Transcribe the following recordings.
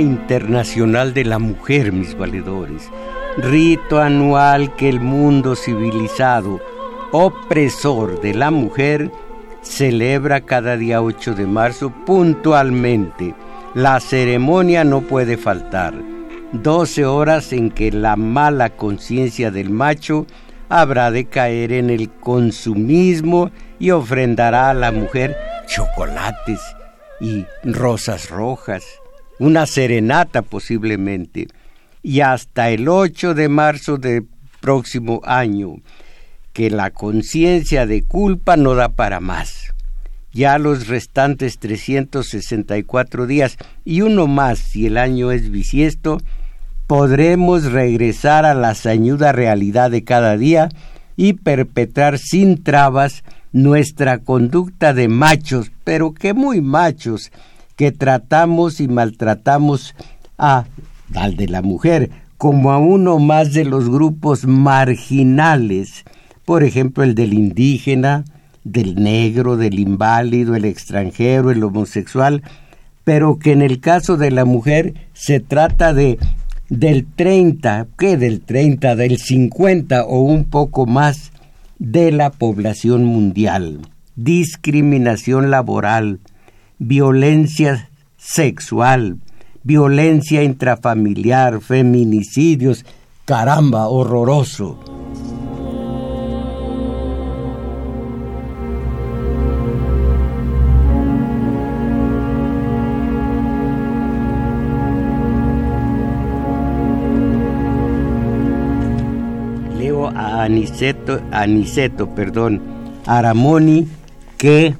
Internacional de la Mujer, mis valedores, rito anual que el mundo civilizado, opresor de la mujer, celebra cada día 8 de marzo puntualmente. La ceremonia no puede faltar. 12 horas en que la mala conciencia del macho habrá de caer en el consumismo y ofrendará a la mujer chocolates y rosas rojas una serenata posiblemente, y hasta el 8 de marzo del próximo año, que la conciencia de culpa no da para más. Ya los restantes 364 días y uno más si el año es bisiesto, podremos regresar a la sañuda realidad de cada día y perpetrar sin trabas nuestra conducta de machos, pero que muy machos, que tratamos y maltratamos a, al de la mujer como a uno más de los grupos marginales, por ejemplo el del indígena, del negro, del inválido, el extranjero, el homosexual, pero que en el caso de la mujer se trata de del 30, ¿qué del 30? Del 50 o un poco más de la población mundial. Discriminación laboral, violencia sexual, violencia intrafamiliar, feminicidios, caramba, horroroso. Leo a Aniceto, Aniceto, perdón, Aramoni, que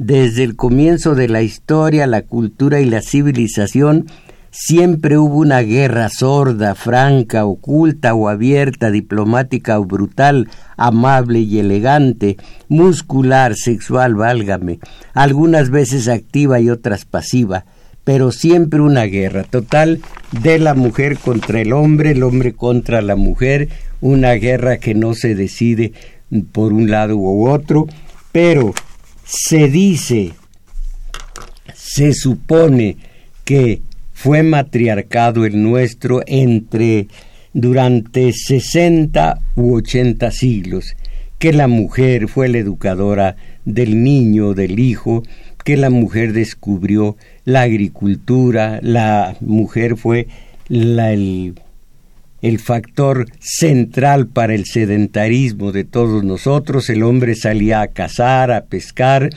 desde el comienzo de la historia, la cultura y la civilización, siempre hubo una guerra sorda, franca, oculta o abierta, diplomática o brutal, amable y elegante, muscular, sexual, válgame, algunas veces activa y otras pasiva, pero siempre una guerra total de la mujer contra el hombre, el hombre contra la mujer, una guerra que no se decide por un lado u otro, pero se dice, se supone que fue matriarcado el nuestro entre durante 60 u 80 siglos, que la mujer fue la educadora del niño, del hijo, que la mujer descubrió la agricultura, la mujer fue la, el el factor central para el sedentarismo de todos nosotros. El hombre salía a cazar, a pescar,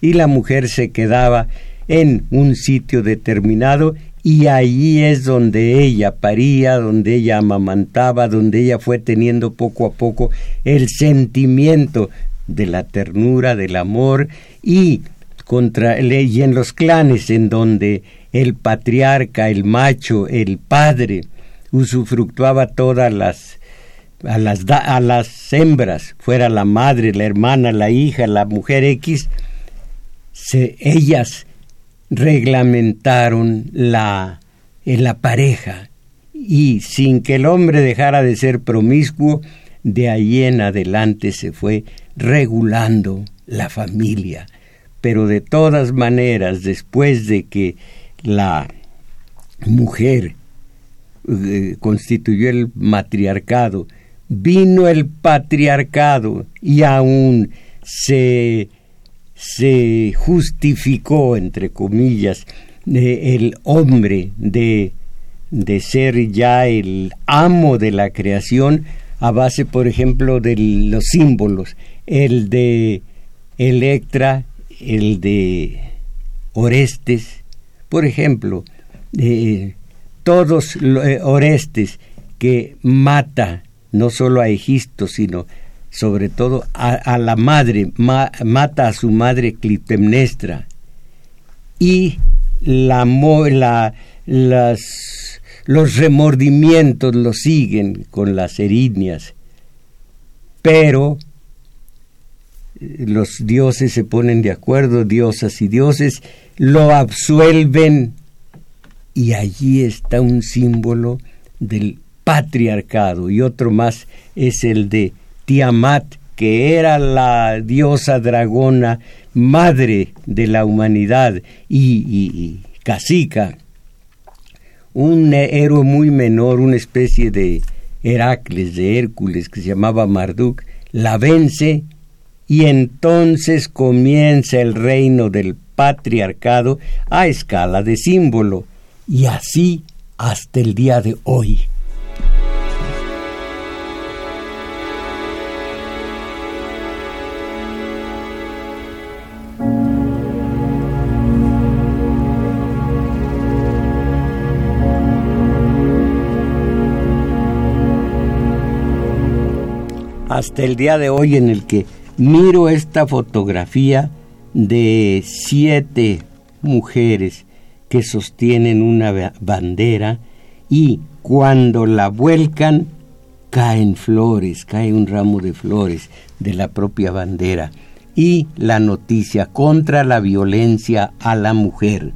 y la mujer se quedaba en un sitio determinado y allí es donde ella paría, donde ella amamantaba, donde ella fue teniendo poco a poco el sentimiento de la ternura, del amor y contra y en los clanes en donde el patriarca, el macho, el padre, usufructuaba todas las a las, a las hembras, fuera la madre, la hermana, la hija, la mujer X, se, ellas reglamentaron la, en la pareja y sin que el hombre dejara de ser promiscuo, de ahí en adelante se fue regulando la familia. Pero de todas maneras, después de que la mujer eh, constituyó el matriarcado, vino el patriarcado y aún se, se justificó, entre comillas, el hombre de, de ser ya el amo de la creación a base, por ejemplo, de los símbolos, el de Electra, el de Orestes, por ejemplo, eh, todos eh, Orestes que mata no solo a Egisto, sino sobre todo a, la madre, mata a su madre Clitemnestra. Y la, los remordimientos lo siguen con las erinias, pero los dioses se ponen de acuerdo, diosas y dioses, lo absuelven y allí está un símbolo del patriarcado y otro más es el de Tiamat, que era la diosa dragona madre de la humanidad y, y, casica, un héroe muy menor, una especie de Heracles, de Hércules, que se llamaba Marduk, la vence y entonces comienza el reino del patriarcado a escala de símbolo, y así hasta el día de hoy. hasta el día de hoy en el que miro esta fotografía de siete mujeres que sostienen una bandera y cuando la vuelcan caen flores, cae un ramo de flores de la propia bandera. Y la noticia contra la violencia a la mujer,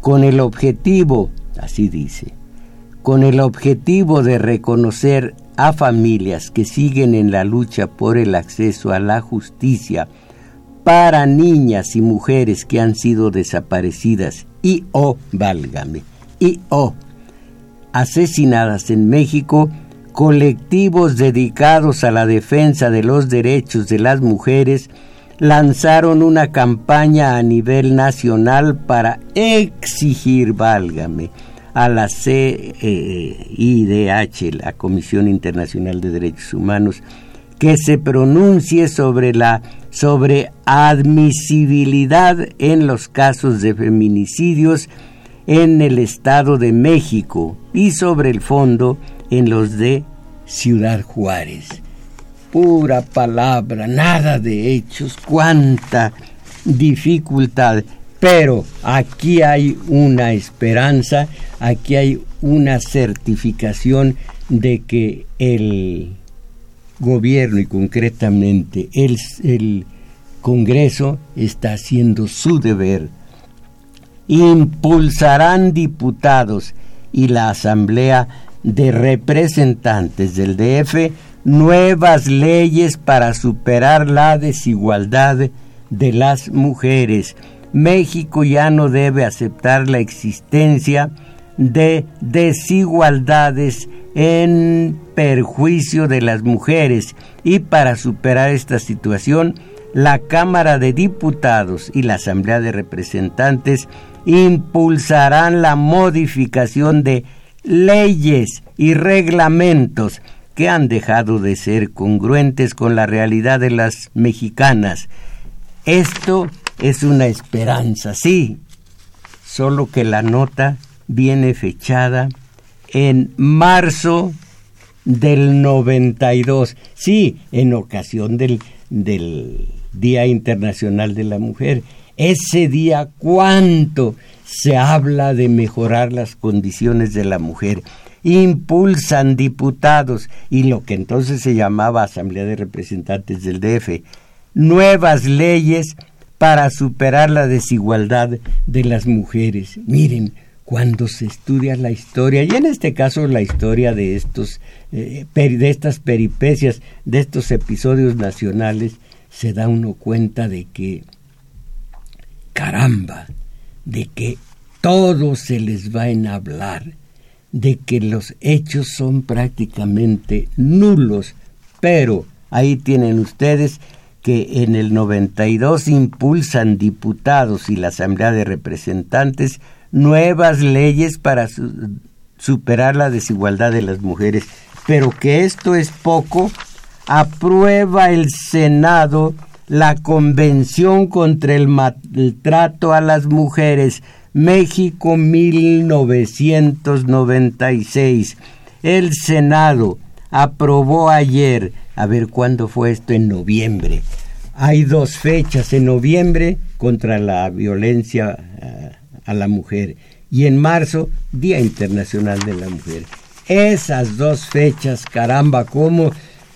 con el objetivo, así dice, con el objetivo de reconocer a familias que siguen en la lucha por el acceso a la justicia para niñas y mujeres que han sido desaparecidas y o, válgame, y o, asesinadas en México, colectivos dedicados a la defensa de los derechos de las mujeres lanzaron una campaña a nivel nacional para exigir, válgame, a la CIDH, la Comisión Internacional de Derechos Humanos, que se pronuncie sobre la sobre admisibilidad en los casos de feminicidios en el Estado de México y sobre el fondo en los de Ciudad Juárez. Pura palabra, nada de hechos, cuánta dificultad. Pero aquí hay una esperanza, aquí hay una certificación de que el gobierno y concretamente el, el Congreso está haciendo su deber. Impulsarán diputados y la Asamblea de Representantes del DF nuevas leyes para superar la desigualdad de las mujeres México ya no debe aceptar la existencia de desigualdades en perjuicio de las mujeres y para superar esta situación la Cámara de Diputados y la Asamblea de Representantes impulsarán la modificación de leyes y reglamentos que han dejado de ser congruentes con la realidad de las mexicanas. Esto es una esperanza, sí, solo que la nota viene fechada en marzo del 92, sí, en ocasión del, del Día Internacional de la Mujer. Ese día, ¿cuánto se habla de mejorar las condiciones de la mujer? Impulsan diputados y lo que entonces se llamaba Asamblea de Representantes del DF, nuevas leyes para superar la desigualdad de las mujeres. Miren, cuando se estudia la historia, y en este caso la historia de, estos, eh, de estas peripecias, de estos episodios nacionales, se da uno cuenta de que, caramba, de que todo se les va en hablar, de que los hechos son prácticamente nulos, pero ahí tienen ustedes que en el 92 impulsan diputados y la Asamblea de Representantes nuevas leyes para superar la desigualdad de las mujeres. Pero que esto es poco, aprueba el Senado la Convención contra el Maltrato a las Mujeres, México 1996. El Senado aprobó ayer a ver cuándo fue esto, en noviembre. Hay dos fechas en noviembre contra la violencia eh, a la mujer y en marzo Día Internacional de la Mujer. Esas dos fechas, caramba, cómo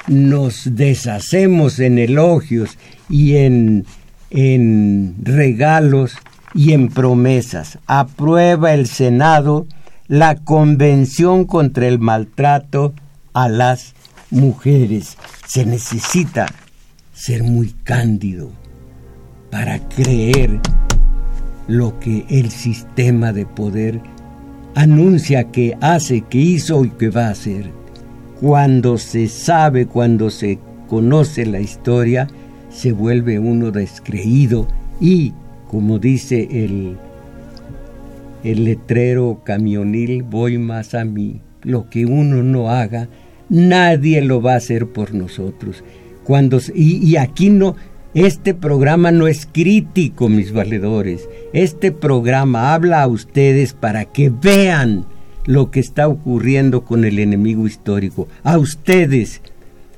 nos deshacemos en elogios y en, en regalos y en promesas. Aprueba el Senado la Convención contra el Maltrato a las Mujeres. Se necesita ser muy cándido para creer lo que el sistema de poder anuncia que hace, que hizo y que va a hacer. Cuando se sabe, cuando se conoce la historia, se vuelve uno descreído y, como dice el, el letrero camionil, voy más a mí. Lo que uno no haga, nadie lo va a hacer por nosotros. Cuando, y, aquí no, este programa no es crítico, mis valedores. Este programa habla a ustedes para que vean lo que está ocurriendo con el enemigo histórico. A ustedes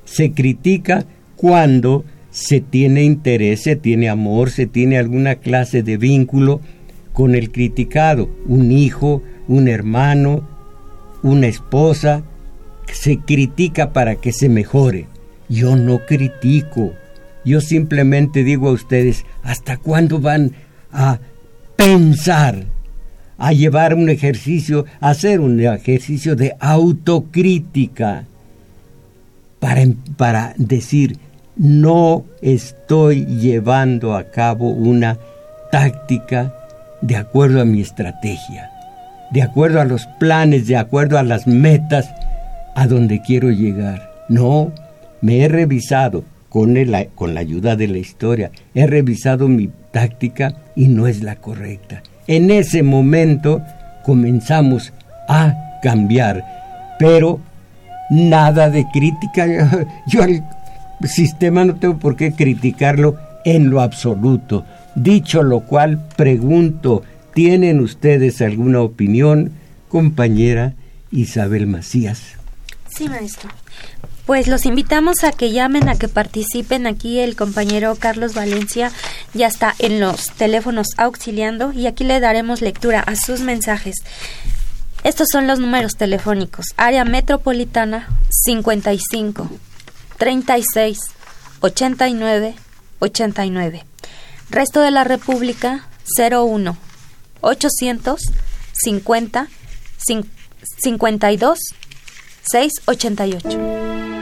se critica cuando se tiene interés, se tiene amor, se tiene alguna clase de vínculo con el criticado, un hijo, un hermano, una esposa, se critica para que se mejore. Yo no critico. Yo simplemente digo a ustedes, ¿hasta cuándo van a pensar, a llevar un ejercicio, a hacer un ejercicio de autocrítica para, para decir, no estoy llevando a cabo una táctica de acuerdo a mi estrategia, de acuerdo a los planes, de acuerdo a las metas a donde quiero llegar. No, me he revisado con, con la ayuda de la historia, he revisado mi táctica y no es la correcta. En ese momento comenzamos a cambiar, pero nada de crítica. Yo al sistema no tengo por qué criticarlo en lo absoluto. Dicho lo cual, pregunto, ¿tienen ustedes alguna opinión, compañera Isabel Macías? Sí, maestro. Pues los invitamos a que llamen, a que participen. Aquí el compañero Carlos Valencia ya está en los teléfonos auxiliando y aquí le daremos lectura a sus mensajes. Estos son los números telefónicos. Área metropolitana 55 36 89 89. Resto de la República 01 800 50 52 688.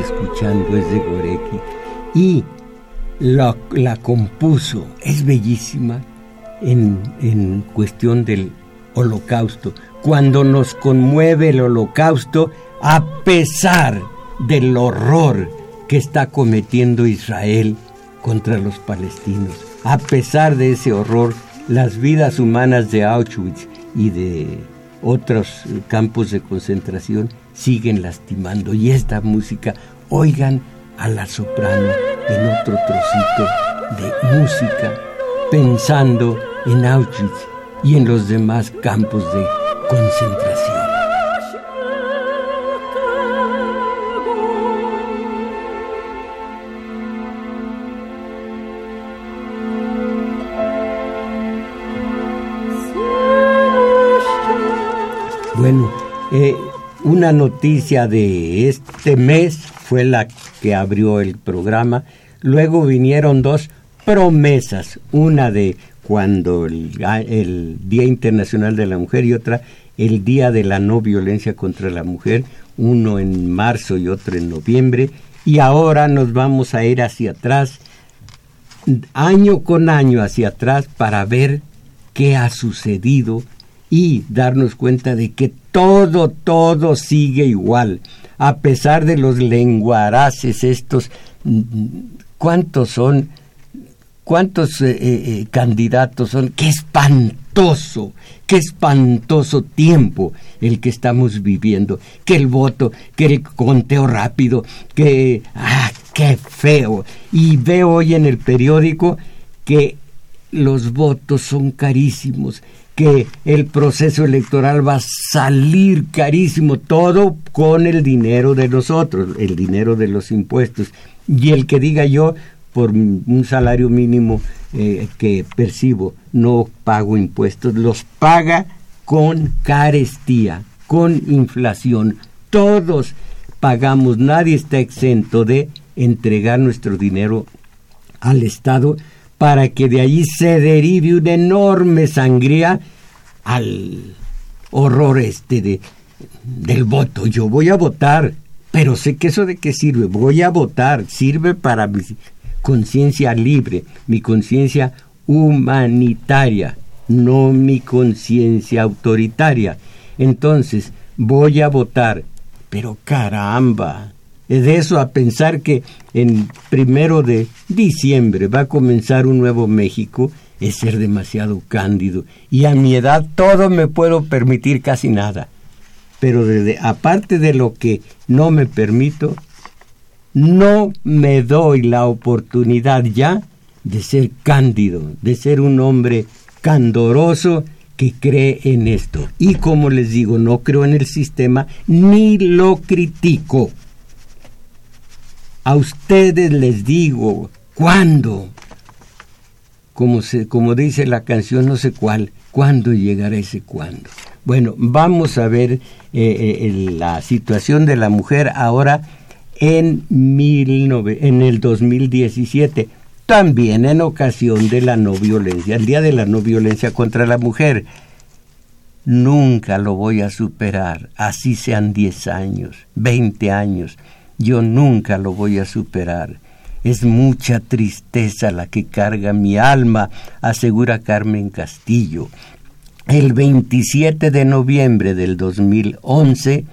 Escuchando es de Goreki y la, la compuso, es bellísima en, en cuestión del holocausto. Cuando nos conmueve el holocausto, a pesar del horror que está cometiendo Israel contra los palestinos, a pesar de ese horror, las vidas humanas de Auschwitz y de otros campos de concentración siguen lastimando. Y esta música, oigan a la soprano en otro trocito de música, pensando en Auschwitz y en los demás campos de concentración. Bueno, eh, una noticia de este mes fue la que abrió el programa. Luego vinieron dos promesas, una de cuando el, Día Internacional de la Mujer y otra el Día de la No Violencia contra la Mujer, uno en marzo y otro en noviembre. Y ahora nos vamos a ir hacia atrás, año con año hacia atrás, para ver qué ha sucedido y darnos cuenta de que todo, todo sigue igual, a pesar de los lenguaraces estos, ¿cuántos son? ¿Cuántos eh, eh, candidatos son? ¡Qué espantoso! ¡Qué espantoso tiempo el que estamos viviendo! Que el voto, que el conteo rápido, que... ¡Ah, qué feo! Y veo hoy en el periódico que los votos son carísimos, que el proceso electoral va a salir carísimo, todo con el dinero de nosotros, el dinero de los impuestos. Y el que diga yo, por un salario mínimo eh, que percibo, no pago impuestos, los paga con carestía, con inflación. Todos pagamos, nadie está exento de entregar nuestro dinero al Estado para que de allí se derive una enorme sangría al horror este de, del voto. Yo voy a votar, pero sé que eso de qué sirve. Voy a votar, sirve para mi conciencia libre, mi conciencia humanitaria, no mi conciencia autoritaria. Entonces, voy a votar, pero caramba, de eso a pensar que en primero de diciembre va a comenzar un nuevo México es ser demasiado cándido. Y a mi edad todo me puedo permitir casi nada. Pero desde, aparte de lo que no me permito no me doy la oportunidad ya de ser cándido de ser un hombre candoroso que cree en esto. Y como les digo no creo en el sistema ni lo critico a ustedes les digo, ¿cuándo? Como, se, como dice la canción, no sé cuál, ¿cuándo llegará ese cuándo? Bueno, vamos a ver eh, eh, la situación de la mujer ahora en, mil en el 2017, también en ocasión de la no violencia, el Día de la No Violencia contra la Mujer. Nunca lo voy a superar, así sean 10 años, 20 años yo nunca lo voy a superar. Es mucha tristeza la que carga mi alma, asegura Carmen Castillo. El 27 de noviembre del 2011,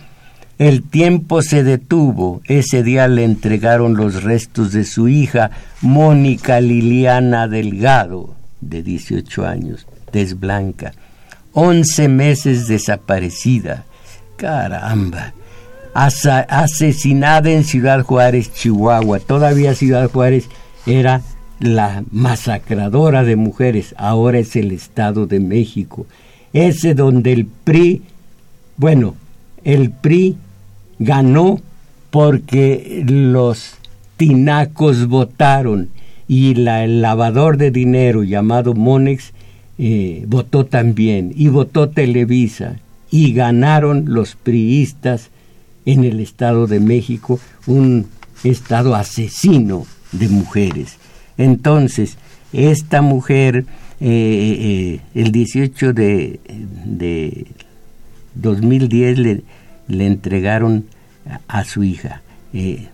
el tiempo se detuvo. Ese día le entregaron los restos de su hija, Mónica Liliana Delgado, de 18 años, desblanca. Once meses desaparecida. Caramba asesinada en Ciudad Juárez, Chihuahua. Todavía Ciudad Juárez era la masacradora de mujeres, ahora es el Estado de México. Ese donde el PRI, bueno, el PRI ganó porque los tinacos votaron y el lavador de dinero llamado Monex eh, votó también y votó Televisa y ganaron los priistas en el Estado de México, un Estado asesino de mujeres. Entonces, esta mujer, eh, eh, el 18 de, de 2010 le, le, entregaron a, su hija. Eh,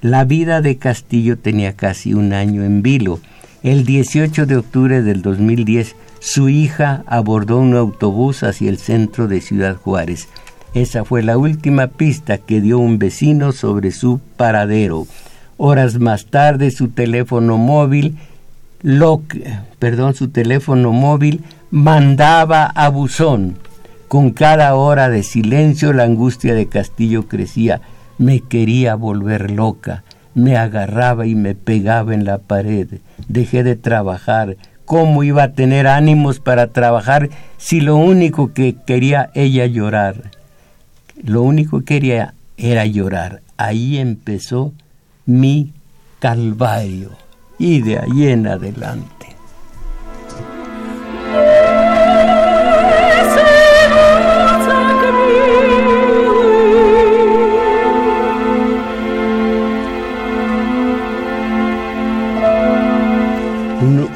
la vida de Castillo tenía casi un año en vilo. El 18 de octubre del 2010, su hija abordó un autobús hacia el centro de Ciudad Juárez esa fue la última pista que dio un vecino sobre su paradero. Horas más tarde su teléfono móvil, lo, perdón, su teléfono móvil mandaba a buzón. Con cada hora de silencio la angustia de Castillo crecía. Me quería volver loca. Me agarraba y me pegaba en la pared. Dejé de trabajar. ¿Cómo iba a tener ánimos para trabajar si lo único que quería ella llorar? Lo único que quería era llorar. Ahí empezó mi calvario y de ahí en adelante.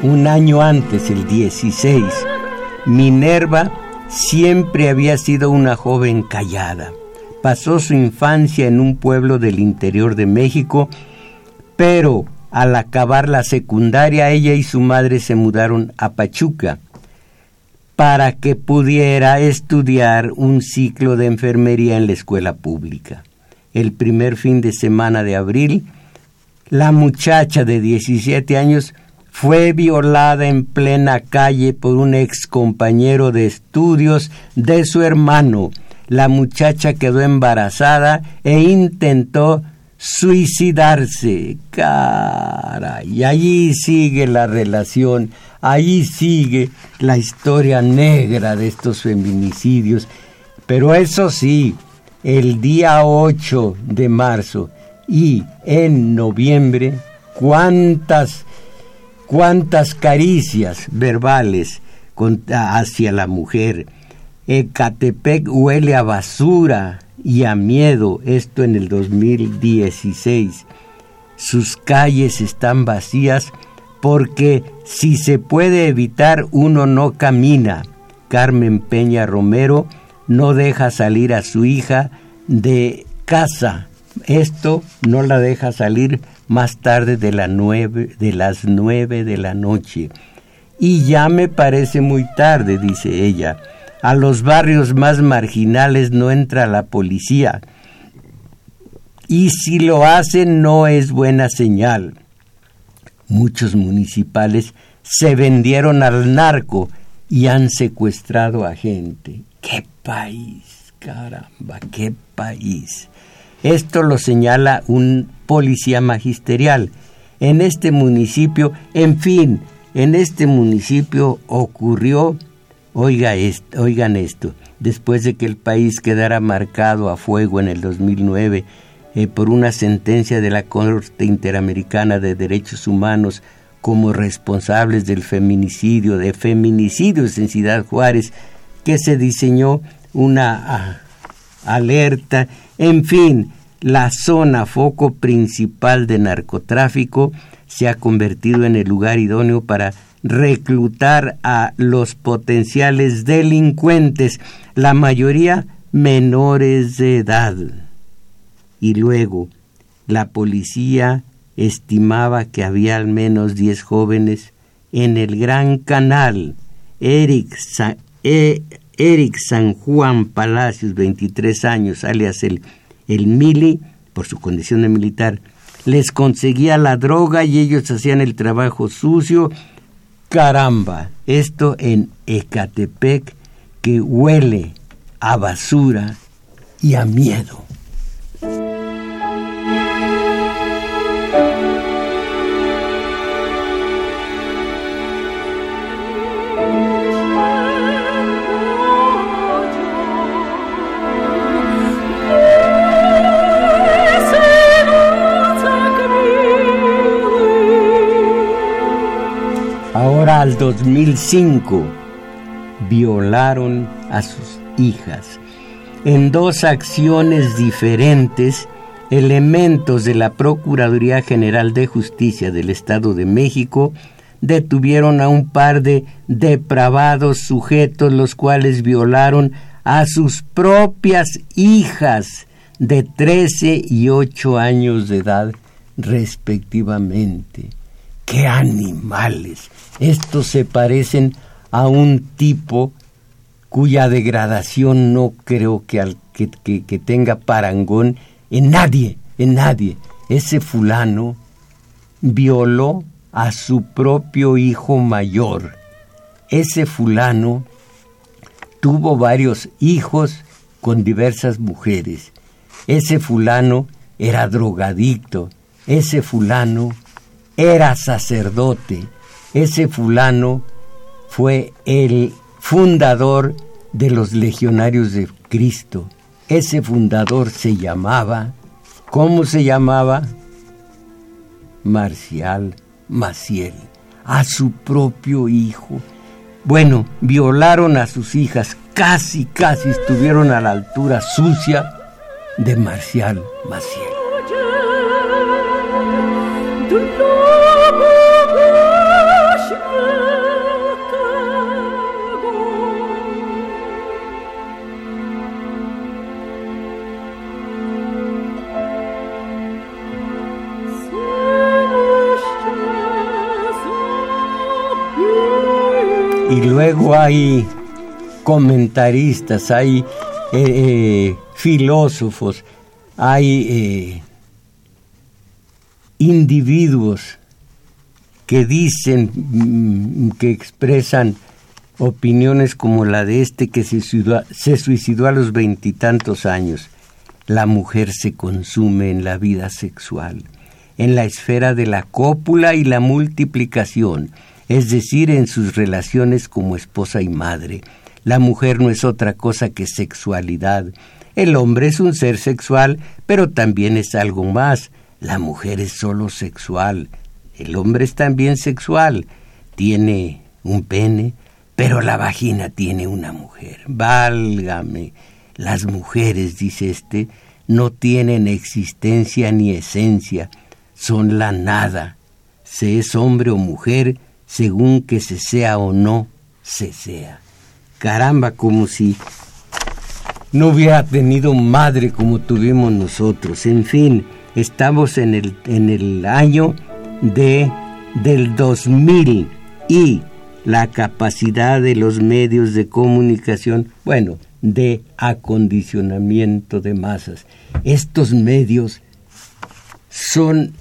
Un, año antes, el 16, Minerva Siempre había sido una joven callada. Pasó su infancia en un pueblo del interior de México, pero al acabar la secundaria ella y su madre se mudaron a Pachuca para que pudiera estudiar un ciclo de enfermería en la escuela pública. El primer fin de semana de abril, la muchacha de 17 años fue violada en plena calle por un ex compañero de estudios de su hermano. La muchacha quedó embarazada e intentó suicidarse. Cara, y allí sigue la relación, allí sigue la historia negra de estos feminicidios. Pero eso sí, el día 8 de marzo y en noviembre, cuántas, cuántas caricias verbales hacia la mujer. Ecatepec huele a basura y a miedo, esto en el 2016. Sus calles están vacías porque si se puede evitar uno no camina. Carmen Peña Romero no deja salir a su hija de casa. Esto no la deja salir más tarde de, la nueve, de las nueve de la noche. Y ya me parece muy tarde, dice ella. A los barrios más marginales no entra la policía. Y si lo hacen no es buena señal. Muchos municipales se vendieron al narco y han secuestrado a gente. ¡Qué país! Caramba, qué país. Esto lo señala un policía magisterial. En este municipio, en fin, en este municipio ocurrió, oiga oigan esto, después de que el país quedara marcado a fuego en el 2009 eh, por una sentencia de la Corte Interamericana de Derechos Humanos como responsables del feminicidio, de feminicidios en Ciudad Juárez, que se diseñó una ah, alerta, en fin, la zona foco principal de narcotráfico se ha convertido en el lugar idóneo para reclutar a los potenciales delincuentes, la mayoría menores de edad. Y luego, la policía estimaba que había al menos 10 jóvenes en el Gran Canal. Eric, e, Eric San Juan Palacios, 23 años, alias el, el Mili, por su condición de militar, les conseguía la droga y ellos hacían el trabajo sucio. Caramba, esto en Ecatepec que huele a basura y a miedo. Al 2005 violaron a sus hijas. En dos acciones diferentes, elementos de la Procuraduría General de Justicia del Estado de México detuvieron a un par de depravados sujetos los cuales violaron a sus propias hijas de 13 y 8 años de edad respectivamente. ¡Qué animales! Estos se parecen a un tipo cuya degradación no creo que, al, que, que tenga parangón en nadie, en nadie. Ese fulano violó a su propio hijo mayor. Ese fulano tuvo varios hijos con diversas mujeres. Ese fulano era drogadicto. Ese fulano era sacerdote. Ese fulano fue el fundador de los legionarios de Cristo. Ese fundador se llamaba, ¿cómo se llamaba? Marcial Maciel, a su propio hijo. Bueno, violaron a sus hijas, casi, casi estuvieron a la altura sucia de Marcial Maciel. Y luego hay comentaristas, hay eh, eh, filósofos, hay eh, individuos que dicen, mm, que expresan opiniones como la de este que se suicidó, se suicidó a los veintitantos años. La mujer se consume en la vida sexual, en la esfera de la cópula y la multiplicación, es decir, en sus relaciones como esposa y madre. La mujer no es otra cosa que sexualidad. El hombre es un ser sexual, pero también es algo más. La mujer es solo sexual. El hombre es también sexual. Tiene un pene, pero la vagina tiene una mujer. Válgame. Las mujeres, dice este, no tienen existencia ni esencia, son la nada. Se es hombre o mujer según que se sea o no se sea. Caramba, como si no hubiera tenido madre como tuvimos nosotros. En fin, estamos en el, en el año de, del 2000 y la capacidad de los medios de comunicación, bueno, de acondicionamiento de masas. Estos medios son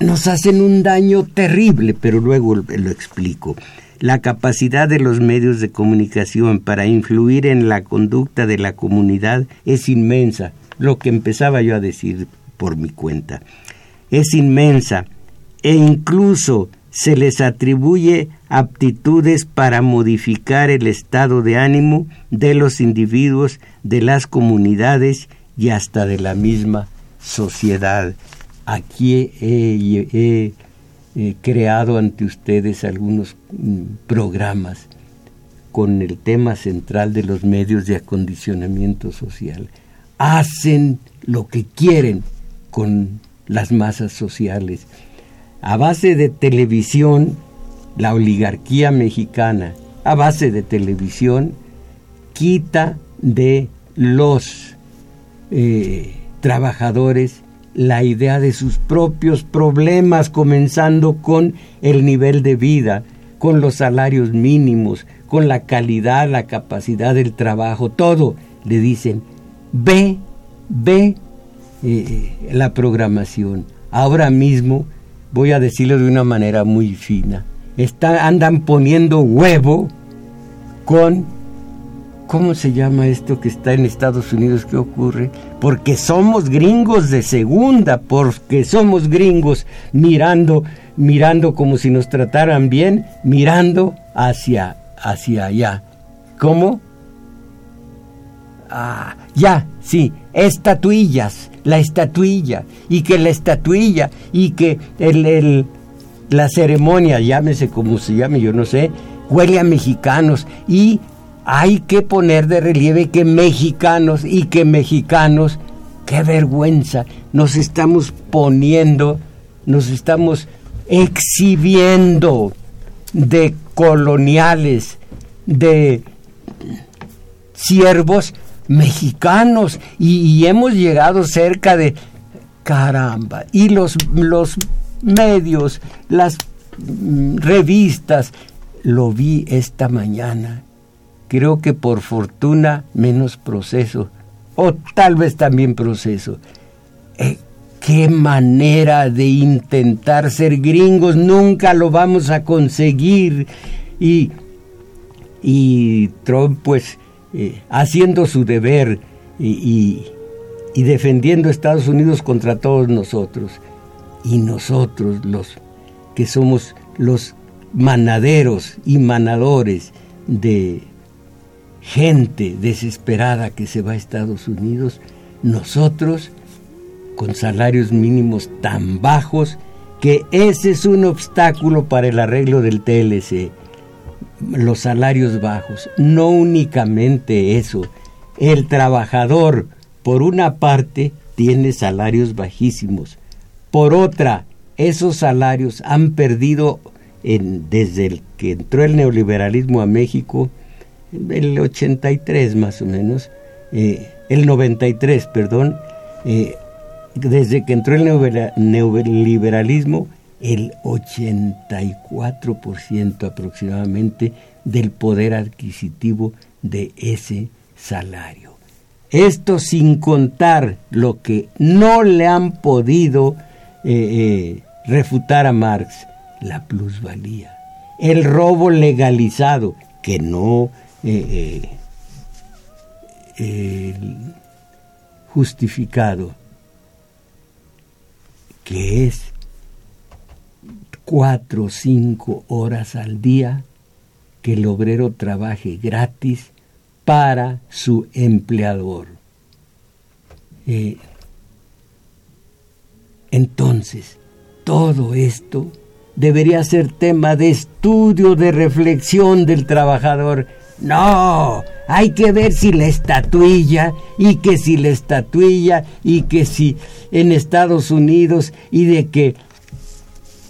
nos hacen un daño terrible, pero luego lo explico. La capacidad de los medios de comunicación para influir en la conducta de la comunidad es inmensa, lo que empezaba yo a decir por mi cuenta. Es inmensa e incluso se les atribuye aptitudes para modificar el estado de ánimo de los individuos, de las comunidades y hasta de la misma sociedad. Aquí he, creado ante ustedes algunos mm, programas con el tema central de los medios de acondicionamiento social. Hacen lo que quieren con las masas sociales a base de televisión, la oligarquía mexicana, a base de televisión, quita de los eh, trabajadores la idea de sus propios problemas, comenzando con el nivel de vida, con los salarios mínimos, con la calidad, la capacidad del trabajo, todo. Le dicen, ve, ve eh, la programación. Ahora mismo voy a decirlo de una manera muy fina, andan poniendo huevo con, ¿cómo se llama esto que está en Estados Unidos? ¿Qué ocurre? Porque somos gringos de segunda, porque somos gringos mirando, mirando como si nos trataran bien, mirando hacia, hacia allá. ¿Cómo? Ah, ya, sí, estatuillas, la estatuilla, y que la estatuilla, y que el, la ceremonia, llámese como se llame, yo no sé, huele a mexicanos, y hay que poner de relieve que mexicanos y que mexicanos, qué vergüenza, nos estamos poniendo, nos estamos exhibiendo de coloniales, de siervos mexicanos y, hemos llegado cerca de caramba y los los medios las mm, revistas lo vi esta mañana creo que por fortuna menos proceso o tal vez también proceso eh, qué manera de intentar ser gringos nunca lo vamos a conseguir y y Trump pues eh, haciendo su deber y, defendiendo a Estados Unidos contra todos nosotros. Y nosotros, los que somos los manaderos y manadores de gente desesperada que se va a Estados Unidos, nosotros con salarios mínimos tan bajos que ese es un obstáculo para el arreglo del TLC los salarios bajos. No únicamente eso. El trabajador, por una parte, tiene salarios bajísimos. Por otra, esos salarios han perdido desde el que entró el neoliberalismo a México, el 83 más o menos, eh, el 93, perdón, eh, desde que entró el neoliberalismo, el 84% aproximadamente del poder adquisitivo de ese salario. Esto sin contar lo que no le han podido eh, refutar a Marx, la plusvalía. El robo legalizado, que no eh, eh, justificado, que es cuatro o cinco horas al día que el obrero trabaje gratis para su empleador. Eh, entonces, todo esto debería ser tema de estudio, de reflexión del trabajador. No, hay que ver si la estatuilla y que si la estatuilla y que si en Estados Unidos y de que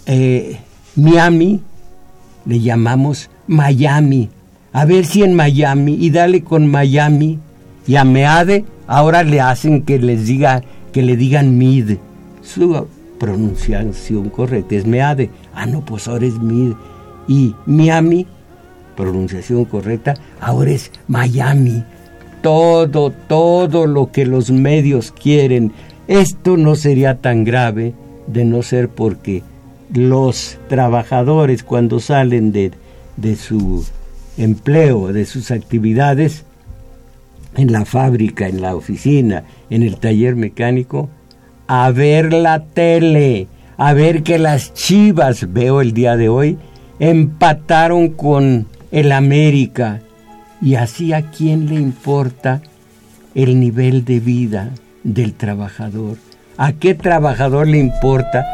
eh, Miami le llamamos Miami. A ver si en Miami y dale con Miami y a Meade ahora le hacen que les diga que le digan Mid. Su pronunciación correcta es Meade. Ah, no, pues ahora es Mid. Y Miami, pronunciación correcta, ahora es Miami. Todo, todo lo que los medios quieren. Esto no sería tan grave de no ser porque los trabajadores cuando salen de, de su empleo, de sus actividades, en la fábrica, en la oficina, en el taller mecánico, a ver la tele, a ver que las chivas, veo el día de hoy, empataron con el América. Y así a quién le importa el nivel de vida del trabajador. ¿A qué trabajador le importa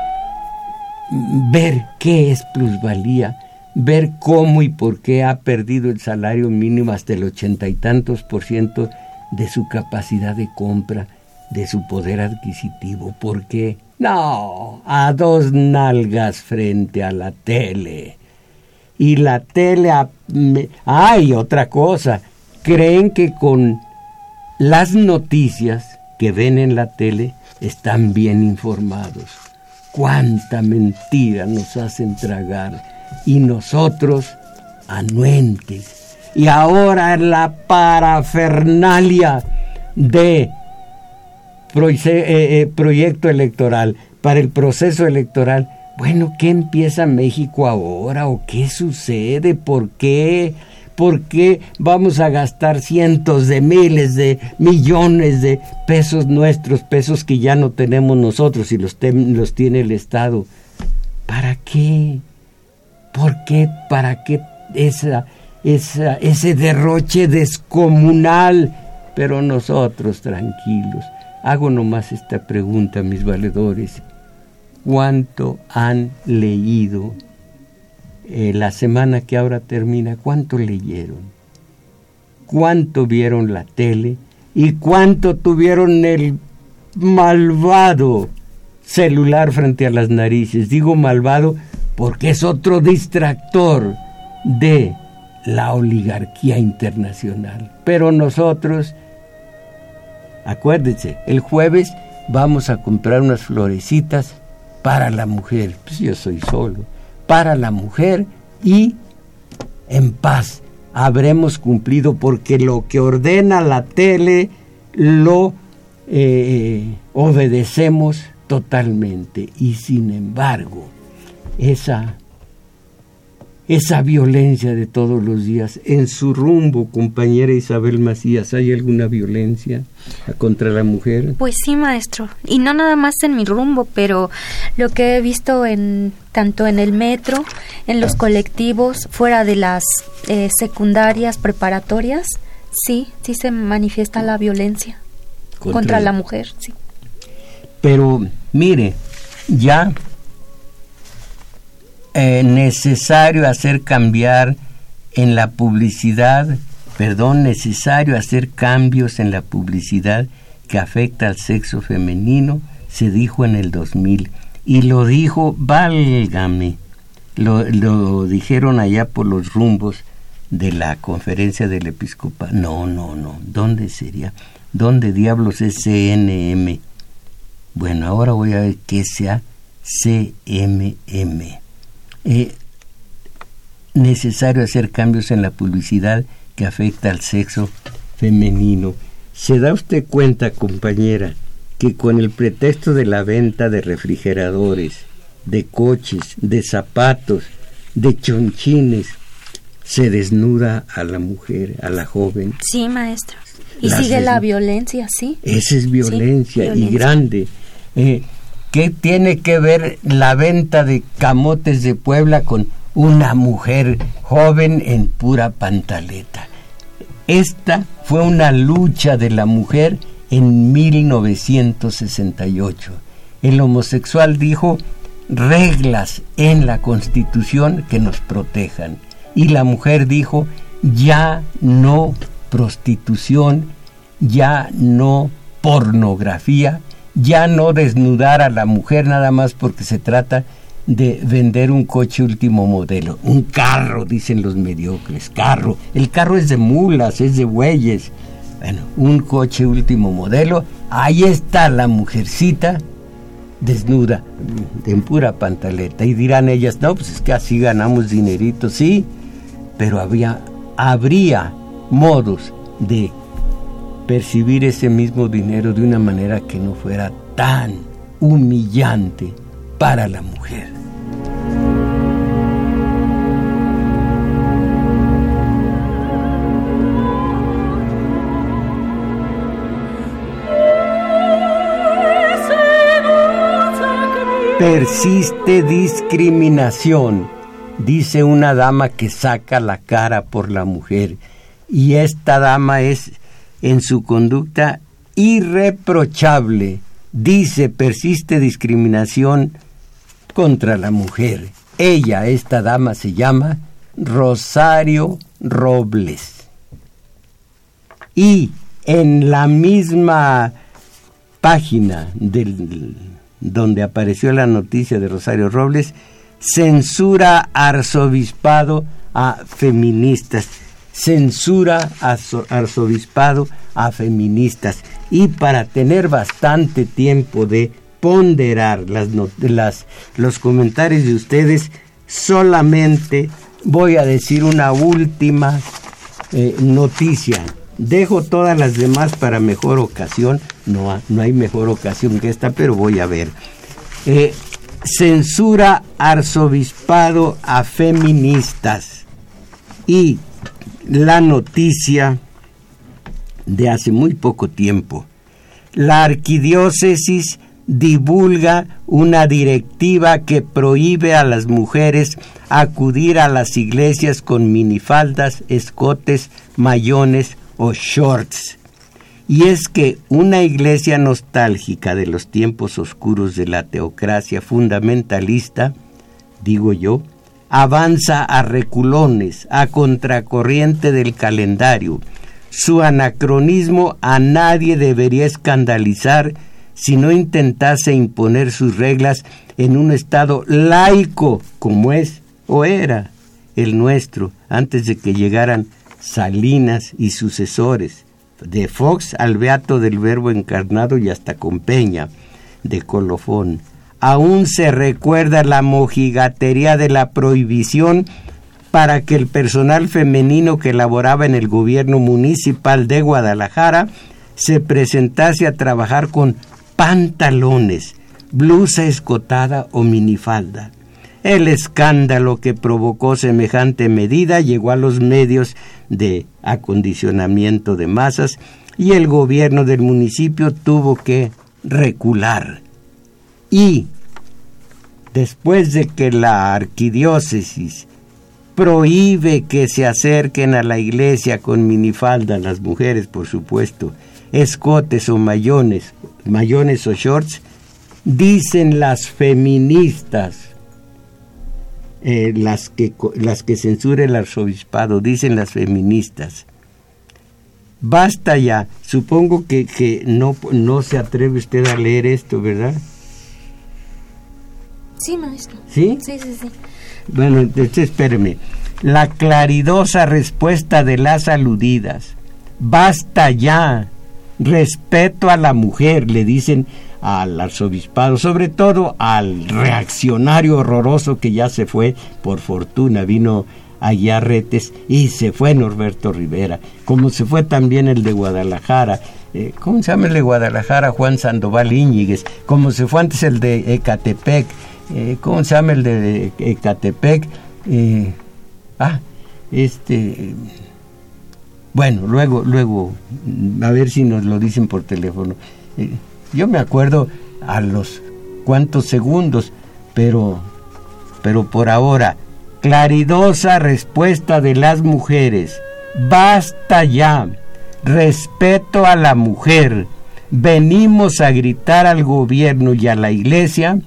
ver qué es plusvalía, ver cómo y por qué ha perdido el salario mínimo hasta el ochenta y tantos por ciento de su capacidad de compra, de su poder adquisitivo. ¿Por qué? No, a dos nalgas frente a la tele. Y la tele... Hay otra cosa. Creen que con las noticias que ven en la tele están bien informados cuánta mentira nos hacen tragar y nosotros anuentes. Y ahora la parafernalia de eh, eh, proyecto electoral, para el proceso electoral. Bueno, ¿qué empieza México ahora? ¿O qué sucede? ¿Por qué? ¿Por qué vamos a gastar cientos de miles de millones de pesos nuestros, pesos que ya no tenemos nosotros y los, los tiene el Estado? ¿Para qué? ¿Por qué? ¿Para qué esa, esa, ese derroche descomunal? Pero nosotros tranquilos. Hago nomás esta pregunta, mis valedores. ¿Cuánto han leído eh, la semana que ahora termina, ¿cuánto leyeron? ¿Cuánto vieron la tele? ¿Y cuánto tuvieron el malvado celular frente a las narices? Digo malvado porque es otro distractor de la oligarquía internacional. Pero nosotros, acuérdense, el jueves vamos a comprar unas florecitas para la mujer. Pues yo soy solo. Para la mujer y en paz. Habremos cumplido porque lo que ordena la tele lo eh, obedecemos totalmente. Y sin embargo esa esa violencia de todos los días en su rumbo, compañera Isabel Macías, ¿hay alguna violencia contra la mujer? Pues sí, maestro, y no nada más en mi rumbo, pero lo que he visto en tanto en el metro, en los colectivos, fuera de las eh, secundarias preparatorias, sí, sí se manifiesta la violencia contra, contra la mujer, sí. Pero mire, ya eh, necesario hacer cambiar en la publicidad, perdón, necesario hacer cambios en la publicidad que afecta al sexo femenino, se dijo en el 2000. Y lo dijo, válgame, lo, lo dijeron allá por los rumbos de la conferencia del episcopado. No, no, no, ¿dónde sería? ¿Dónde diablos es CNM? Bueno, ahora voy a ver qué sea CMM. Es necesario hacer cambios en la publicidad que afecta al sexo femenino. ¿Se da usted cuenta, compañera, que con el pretexto de la venta de refrigeradores de coches, de zapatos, de chonchines, se desnuda a la mujer, a la joven. Sí, maestro. Y sigue la violencia, sí. Esa es violencia, y grande. Eh, ¿Qué tiene que ver la venta de camotes de Puebla con una mujer joven en pura pantaleta? Esta fue una lucha de la mujer en 1968. El homosexual dijo reglas en la constitución que nos protejan. Y la mujer dijo ya no prostitución, ya no pornografía, ya no desnudar a la mujer nada más porque se trata de vender un coche último modelo, un carro, dicen los mediocres, carro. El carro es de mulas, es de bueyes. Bueno, un coche último modelo, ahí está la mujercita desnuda, en pura pantaleta. Y dirán ellas, no, pues es que así ganamos dinerito, sí, pero había, habría modos de percibir ese mismo dinero de una manera que no fuera tan humillante para la mujer. Persiste discriminación, dice una dama que saca la cara por la mujer. Y esta dama es en su conducta irreprochable. Dice, persiste discriminación contra la mujer. Ella, esta dama, se llama Rosario Robles. Y en la misma página del donde apareció la noticia de Rosario Robles, censura arzobispado a feministas. Censura arzobispado a feministas. Y para tener bastante tiempo de ponderar las, los comentarios de ustedes, solamente voy a decir una última eh, noticia. Dejo todas las demás para mejor ocasión. No, no hay mejor ocasión que esta, pero voy a ver. Eh, censura arzobispado a feministas. Y la noticia de hace muy poco tiempo. La arquidiócesis divulga una directiva que prohíbe a las mujeres acudir a las iglesias con minifaldas, escotes, mayones o shorts. Y es que una iglesia nostálgica de los tiempos oscuros de la teocracia fundamentalista, digo yo, avanza a reculones, a contracorriente del calendario. Su anacronismo a nadie debería escandalizar si no intentase imponer sus reglas en un estado laico como es o era el nuestro antes de que llegaran Salinas y sucesores, de Fox al Beato del Verbo encarnado y hasta con Peña, de Colofón. Aún se recuerda la mojigatería de la prohibición para que el personal femenino que laboraba en el gobierno municipal de Guadalajara se presentase a trabajar con pantalones, blusa escotada o minifalda. El escándalo que provocó semejante medida llegó a los medios de acondicionamiento de masas y el gobierno del municipio tuvo que recular. Y después de que la arquidiócesis prohíbe que se acerquen a la iglesia con minifalda las mujeres, por supuesto, escotes o mayones, mayones o shorts, dicen las feministas eh, las, que, las que el arzobispado, dicen las feministas. Basta ya, supongo que, que no, no se atreve usted a leer esto, ¿verdad? Sí, maestro. ¿Sí? Sí, sí, sí. Bueno, entonces espéreme. La claridosa respuesta de las aludidas. Basta ya. Respeto a la mujer, le dicen al arzobispado, sobre todo al reaccionario horroroso que ya se fue, por fortuna vino a Retes y se fue Norberto Rivera, como se fue también el de Guadalajara, eh, ¿cómo se llama el de Guadalajara? Juan Sandoval Íñiguez, como se fue antes el de Ecatepec, eh, ¿cómo se llama el de Ecatepec? Eh, ah, este, bueno, luego, luego, a ver si nos lo dicen por teléfono. Eh, yo me acuerdo a los cuantos segundos, pero, pero por ahora, claridosa respuesta de las mujeres. Basta ya. Respeto a la mujer. Venimos a gritar al gobierno y a la iglesia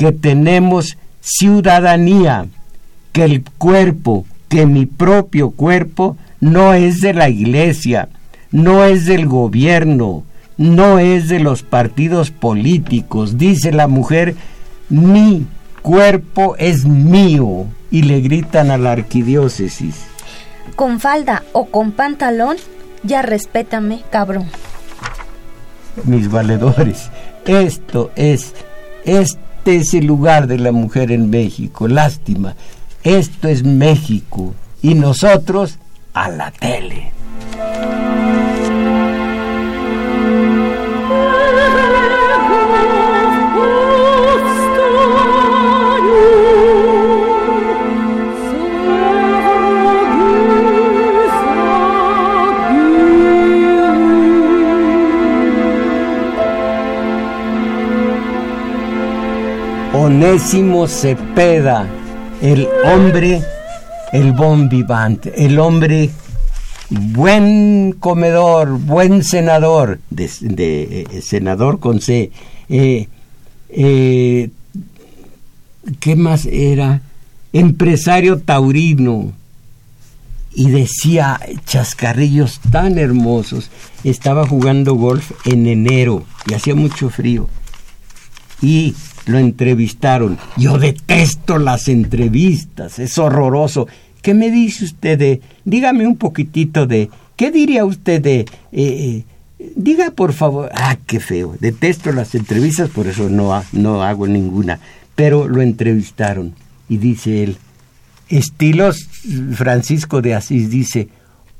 que tenemos ciudadanía, que el cuerpo, que mi propio cuerpo no es de la iglesia, no es del gobierno, no es de los partidos políticos. Dice la mujer, mi cuerpo es mío. Y le gritan a la arquidiócesis. Con falda o con pantalón, ya respétame, cabrón. Mis valedores, esto es, este es el lugar de la mujer en México. Lástima, esto es México y nosotros a la tele. Onésimo Cepeda, el hombre, el bon vivante, el hombre buen comedor, buen senador, de, eh, senador con C. Eh, eh, ¿Qué más era? Empresario taurino. Y decía chascarrillos tan hermosos. Estaba jugando golf en enero y hacía mucho frío. Y lo entrevistaron. Yo detesto las entrevistas, es horroroso. ¿Qué me dice usted de, dígame un poquitito de, ¿qué diría usted de, eh, eh, diga por favor, ah, qué feo, detesto las entrevistas, por eso no, no hago ninguna, pero lo entrevistaron y dice él, estilos Francisco de Asís dice,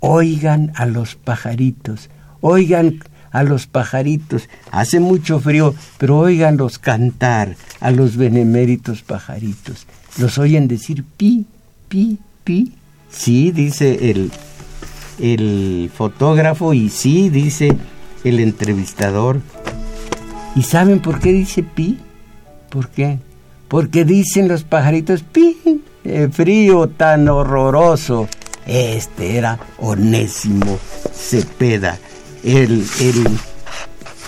oigan a los pajaritos, oigan a los pajaritos. Hace mucho frío, pero óiganlos cantar a los beneméritos pajaritos. Los oyen decir pi, pi, pi. Sí, dice el, el fotógrafo y sí, dice el entrevistador. ¿Y saben por qué dice pi? ¿Por qué? Porque dicen los pajaritos pi, el frío tan horroroso. Este era Onésimo Cepeda el,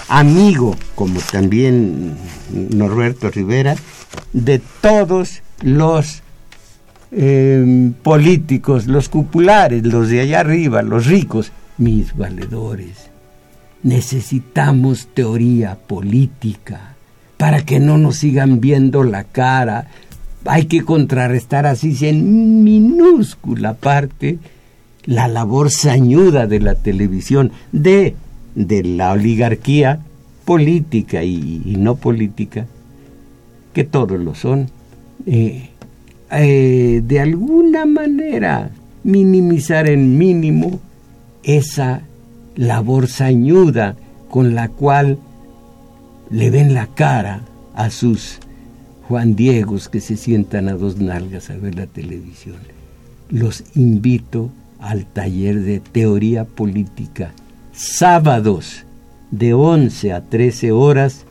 amigo, como también Norberto Rivera, de todos los em, políticos, los cupulares, los de allá arriba, los ricos, mis valedores. Necesitamos teoría política para que no nos sigan viendo la cara. Hay que contrarrestar así en minúscula parte la labor sañuda de la televisión, de, de la oligarquía política y, no política, que todos lo son, eh, eh, de alguna manera minimizar en mínimo esa labor sañuda con la cual le ven la cara a sus Juan Diegos que se sientan a dos nalgas a ver la televisión. Los invito al taller de teoría política, sábados de 11 a 13 horas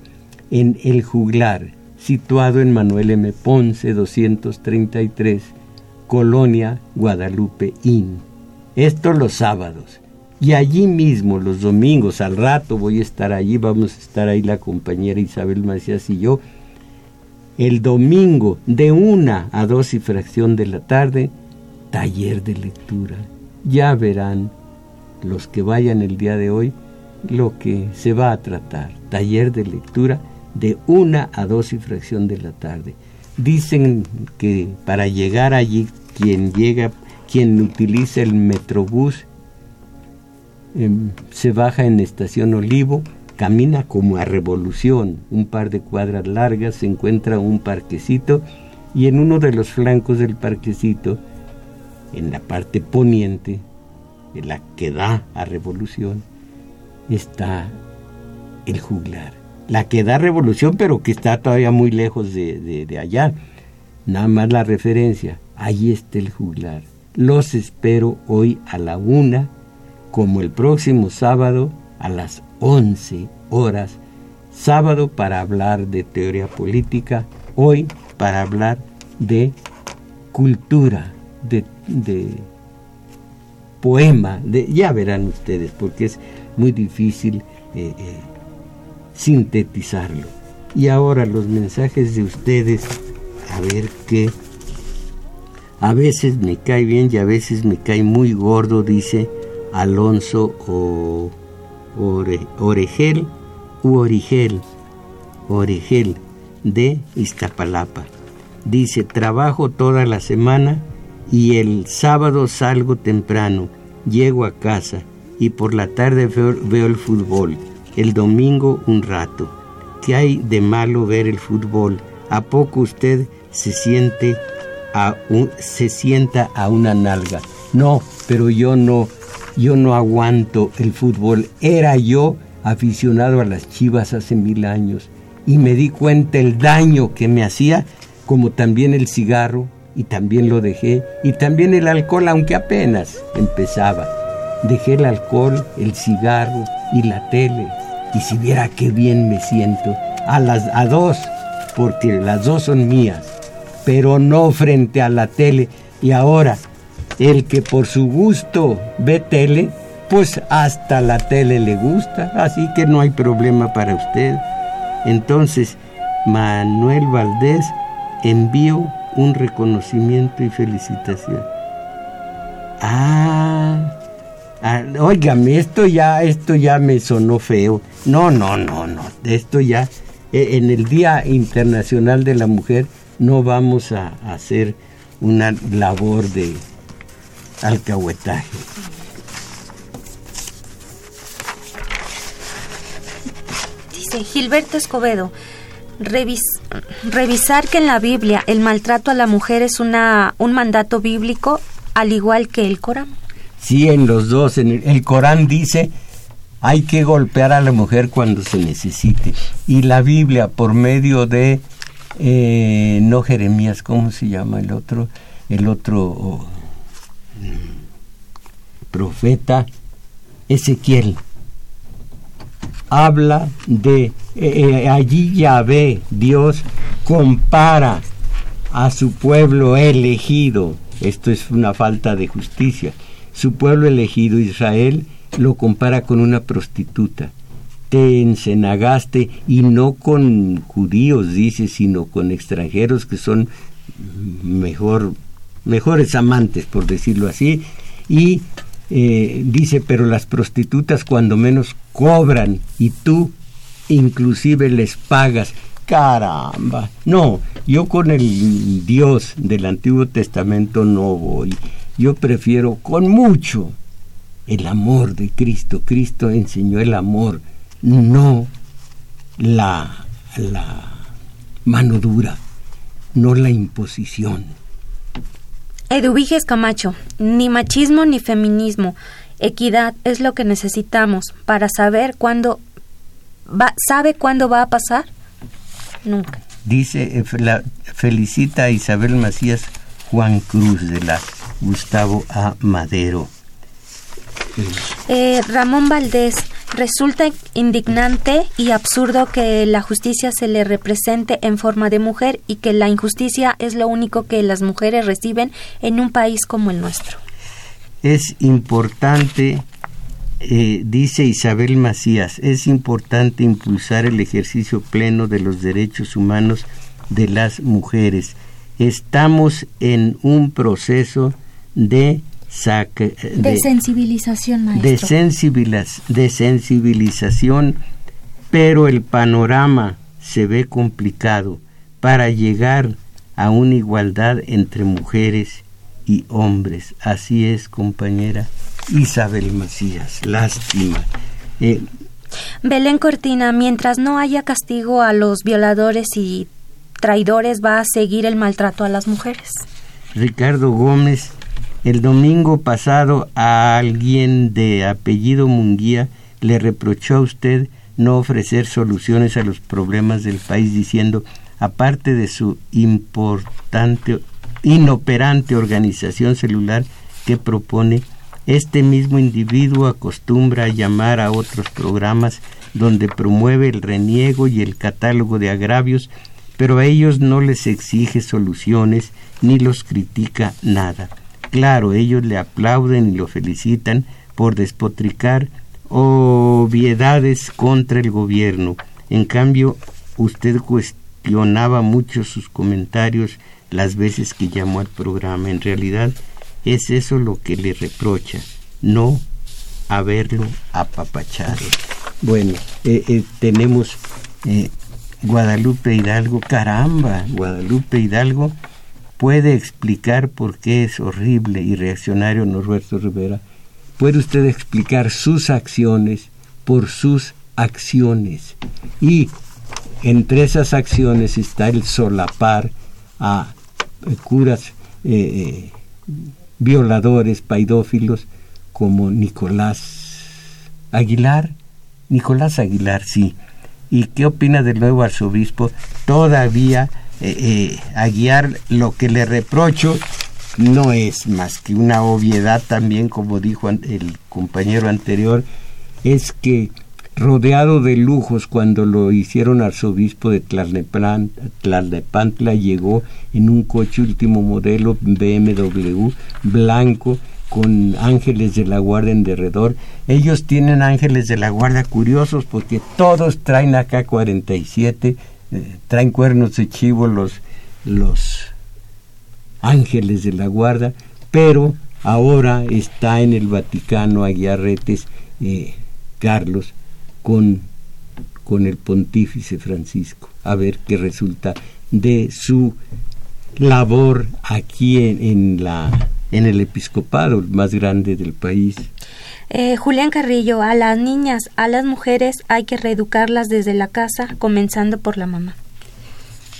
en El Juglar, situado en Manuel M. Ponce 233, Colonia Guadalupe Inn. Esto los sábados. Y allí mismo, los domingos, al rato voy a estar allí, vamos a estar ahí la compañera Isabel Macías y yo. El domingo, de una a dos y fracción de la tarde, taller de lectura ya verán los que vayan el día de hoy lo que se va a tratar. Taller de lectura de una a dos y fracción de la tarde. Dicen que para llegar allí, quien llega, quien utiliza el metrobús, em, se baja en Estación Olivo, camina como a revolución, un par de cuadras largas, se encuentra un parquecito y en uno de los flancos del parquecito en la parte poniente, en la que da a Revolución, está el juglar, la que da revolución, pero que está todavía muy lejos de, de allá. Nada más la referencia. Ahí está el juglar. Los espero hoy a la una, como el próximo sábado a las once horas. Sábado para hablar de teoría política, hoy para hablar de cultura, de, de poema, de, ya verán ustedes, porque es muy difícil eh, eh, sintetizarlo. Y ahora los mensajes de ustedes, a ver qué. A veces me cae bien y a veces me cae muy gordo, dice Alonso o, Oregel u de Iztapalapa. Dice, trabajo toda la semana y el sábado salgo temprano, llego a casa y por la tarde veo, el fútbol, el domingo un rato. ¿Qué hay de malo ver el fútbol? ¿A poco usted se siente a se sienta a una nalga? No, pero yo no, yo no aguanto el fútbol. Era yo aficionado a las chivas hace mil años y me di cuenta el daño que me hacía, como también el cigarro, y también lo dejé, y también el alcohol, aunque apenas empezaba. Dejé el alcohol, el cigarro y la tele, y si viera qué bien me siento, a las a dos, porque las dos son mías, pero no frente a la tele. Y ahora, el que por su gusto ve tele, pues hasta la tele le gusta, así que no hay problema para usted. Entonces, Manuel Valdés envió un reconocimiento y felicitación. Ah, ah esto ya, esto ya me sonó feo. No, no, no, no. Esto ya, e, en el Día Internacional de la Mujer, no vamos a hacer una labor de alcahuetaje. Dice Gilberto Escobedo, revisar que en la Biblia el maltrato a la mujer es una, un mandato bíblico, al igual que el Corán. Sí, en los dos. En el, Corán dice hay que golpear a la mujer cuando se necesite. Y la Biblia, por medio de, eh, no Jeremías, ¿cómo se llama el otro? El otro oh, profeta, Ezequiel habla de eh, eh, allí Yahvé, Dios compara a su pueblo elegido. Esto es una falta de justicia. Su pueblo elegido, Israel, lo compara con una prostituta. Te encenagaste y no con judíos, dice, sino con extranjeros que son mejor, mejores amantes, por decirlo así, y eh, dice, pero las prostitutas cuando menos cobran y tú inclusive les pagas. Caramba, no, yo con el Dios del Antiguo Testamento no voy. Yo prefiero con mucho el amor de Cristo. Cristo enseñó el amor, no la, la mano dura, no la imposición. Eduviges Camacho, ni machismo ni feminismo, equidad es lo que necesitamos para saber cuándo va, sabe cuándo va a pasar. Nunca. Dice, eh, felicita a Isabel Macías Juan Cruz de la Gustavo A. Madero. Eh, Ramón Valdés, resulta indignante y absurdo que la justicia se le represente en forma de mujer y que la injusticia es lo único que las mujeres reciben en un país como el nuestro. Es importante, eh, dice Isabel Macías, es importante impulsar el ejercicio pleno de los derechos humanos de las mujeres. Estamos en un proceso de de, sensibilización, maestro. De, sensibilización, pero el panorama se ve complicado para llegar a una igualdad entre mujeres y hombres. Así es, compañera Isabel Macías. Lástima. Eh, Belén Cortina, mientras no haya castigo a los violadores y traidores, va a seguir el maltrato a las mujeres. Ricardo Gómez, el domingo pasado a alguien de apellido Munguía le reprochó a usted no ofrecer soluciones a los problemas del país diciendo, aparte de su importante, inoperante organización celular que propone, este mismo individuo acostumbra a llamar a otros programas donde promueve el reniego y el catálogo de agravios, pero a ellos no les exige soluciones ni los critica nada. Claro, ellos le aplauden y lo felicitan por despotricar obviedades contra el gobierno. En cambio, usted cuestionaba mucho sus comentarios las veces que llamó al programa. En realidad, es eso lo que le reprocha, no haberlo apapachado. Bueno, eh, eh, tenemos eh, Guadalupe Hidalgo, caramba, Guadalupe Hidalgo puede explicar por qué es horrible y reaccionario Norberto Rivera puede usted explicar sus acciones por sus acciones. Y entre esas acciones está el solapar a curas violadores, paidófilos, como Nicolás Aguilar. Nicolás Aguilar, sí. ¿Y qué opina del nuevo arzobispo? Todavía eh, a guiar lo que le reprocho no es más que una obviedad también, como dijo el compañero anterior, es que rodeado de lujos cuando lo hicieron arzobispo de Tlalnepantla, llegó en un coche último modelo BMW blanco con ángeles de la guardia en derredor. Ellos tienen ángeles de la guardia curiosos porque todos traen acá 47, eh, traen cuernos de chivo los, los ángeles de la guarda, pero ahora está en el Vaticano Aguiarretes eh, Carlos con, con el pontífice Francisco, a ver qué resulta de su labor aquí en, la en el episcopado más grande del país. Eh, Julián Carrillo, a las niñas, a las mujeres hay que reeducarlas desde la casa, comenzando por la mamá.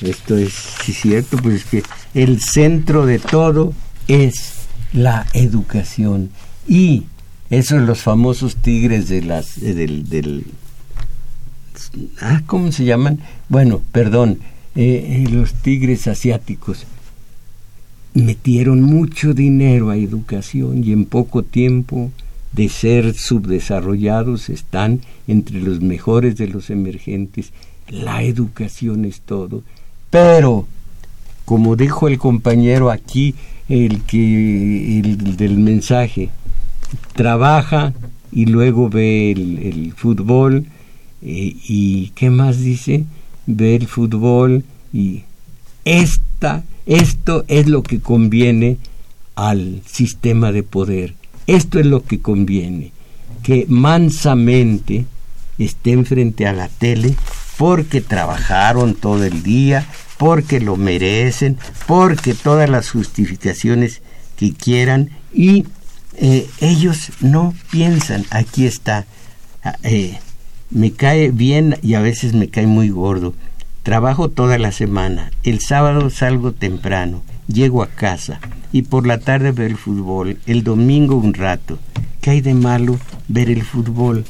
Esto es cierto, pues es que el centro de todo es la educación y esos los famosos tigres de las eh, del, ah, ¿cómo se llaman? Bueno, perdón, eh, eh, los tigres asiáticos metieron mucho dinero a educación y en poco tiempo de ser subdesarrollados están entre los mejores de los emergentes. La educación es todo. Pero como dijo el compañero aquí, el que el del mensaje, trabaja y luego ve el, fútbol eh, y qué más dice, ve el fútbol y esta, esto es lo que conviene al sistema de poder, esto es lo que conviene, que mansamente estén frente a la tele porque trabajaron todo el día, porque lo merecen, porque todas las justificaciones que quieran y eh, ellos no piensan, aquí está, ah, eh, me cae bien y a veces me cae muy gordo. Trabajo toda la semana, el sábado salgo temprano, llego a casa y por la tarde veo el fútbol, el domingo un rato. ¿Qué hay de malo ver el fútbol?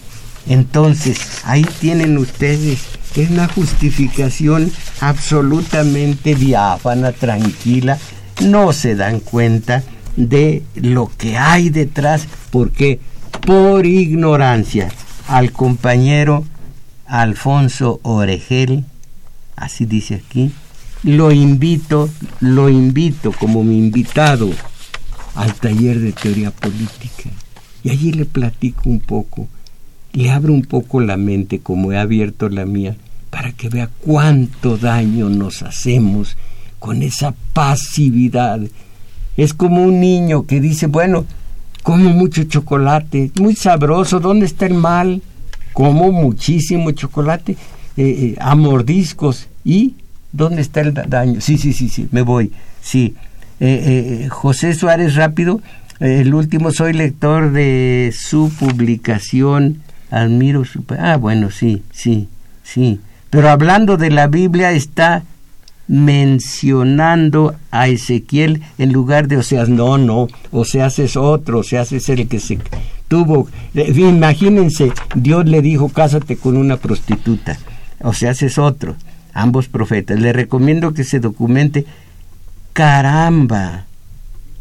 Entonces, ahí tienen ustedes es una justificación absolutamente diáfana, tranquila, no se dan cuenta de lo que hay detrás, porque por ignorancia al compañero Alfonso Oregel, así dice aquí, lo invito, lo invito como mi invitado al taller de teoría política. Y allí le platico un poco le abro un poco la mente como he abierto la mía para que vea cuánto daño nos hacemos con esa pasividad. Es como un niño que dice, bueno, como mucho chocolate, muy sabroso, ¿dónde está el mal? Como muchísimo chocolate, eh, eh, a mordiscos, ¿y dónde está el daño? Sí, sí, sí, sí, me voy, sí. Eh, José Suárez Rápido, el último, soy lector de su publicación admiro su... Ah, bueno, sí, sí, sí. Pero hablando de la Biblia está mencionando a Ezequiel en lugar de Oseas. No, no, Oseas es otro, Oseas es el que se tuvo, eh, imagínense, Dios le dijo, cásate con una prostituta, o sea, ese es otro, ambos profetas. Le recomiendo que se documente, caramba,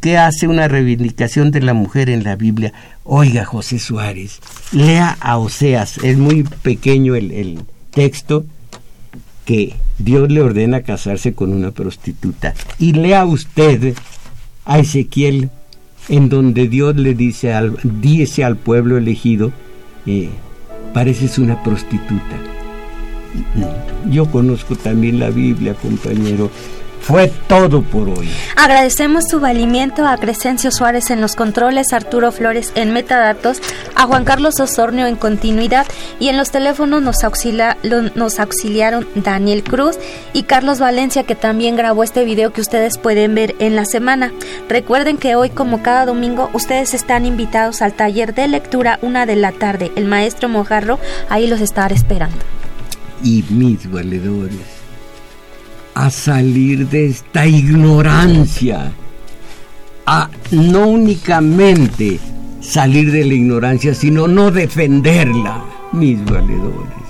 ¿qué hace una reivindicación de la mujer en la Biblia? Oiga, José Suárez, lea a Oseas, es muy pequeño el, el texto, que Dios le ordena casarse con una prostituta. Y lea usted a Ezequiel, en donde Dios le dice al, dice al pueblo elegido, eh, pareces una prostituta. Yo conozco también la Biblia, compañero, fue todo por hoy. Agradecemos su valimiento a Crescencio Suárez en los controles, Arturo Flores en metadatos, a Juan Carlos Osornio en continuidad y en los teléfonos nos, nos auxiliaron Daniel Cruz y Carlos Valencia que también grabó este video que ustedes pueden ver en la semana. Recuerden que hoy como cada domingo ustedes están invitados al taller de lectura una de la tarde. El maestro Mojarro ahí los estará esperando. Y mis valedores a salir de esta ignorancia, a no únicamente salir de la ignorancia, sino no defenderla, mis valedores,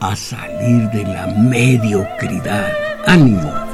a salir de la mediocridad. Ánimo.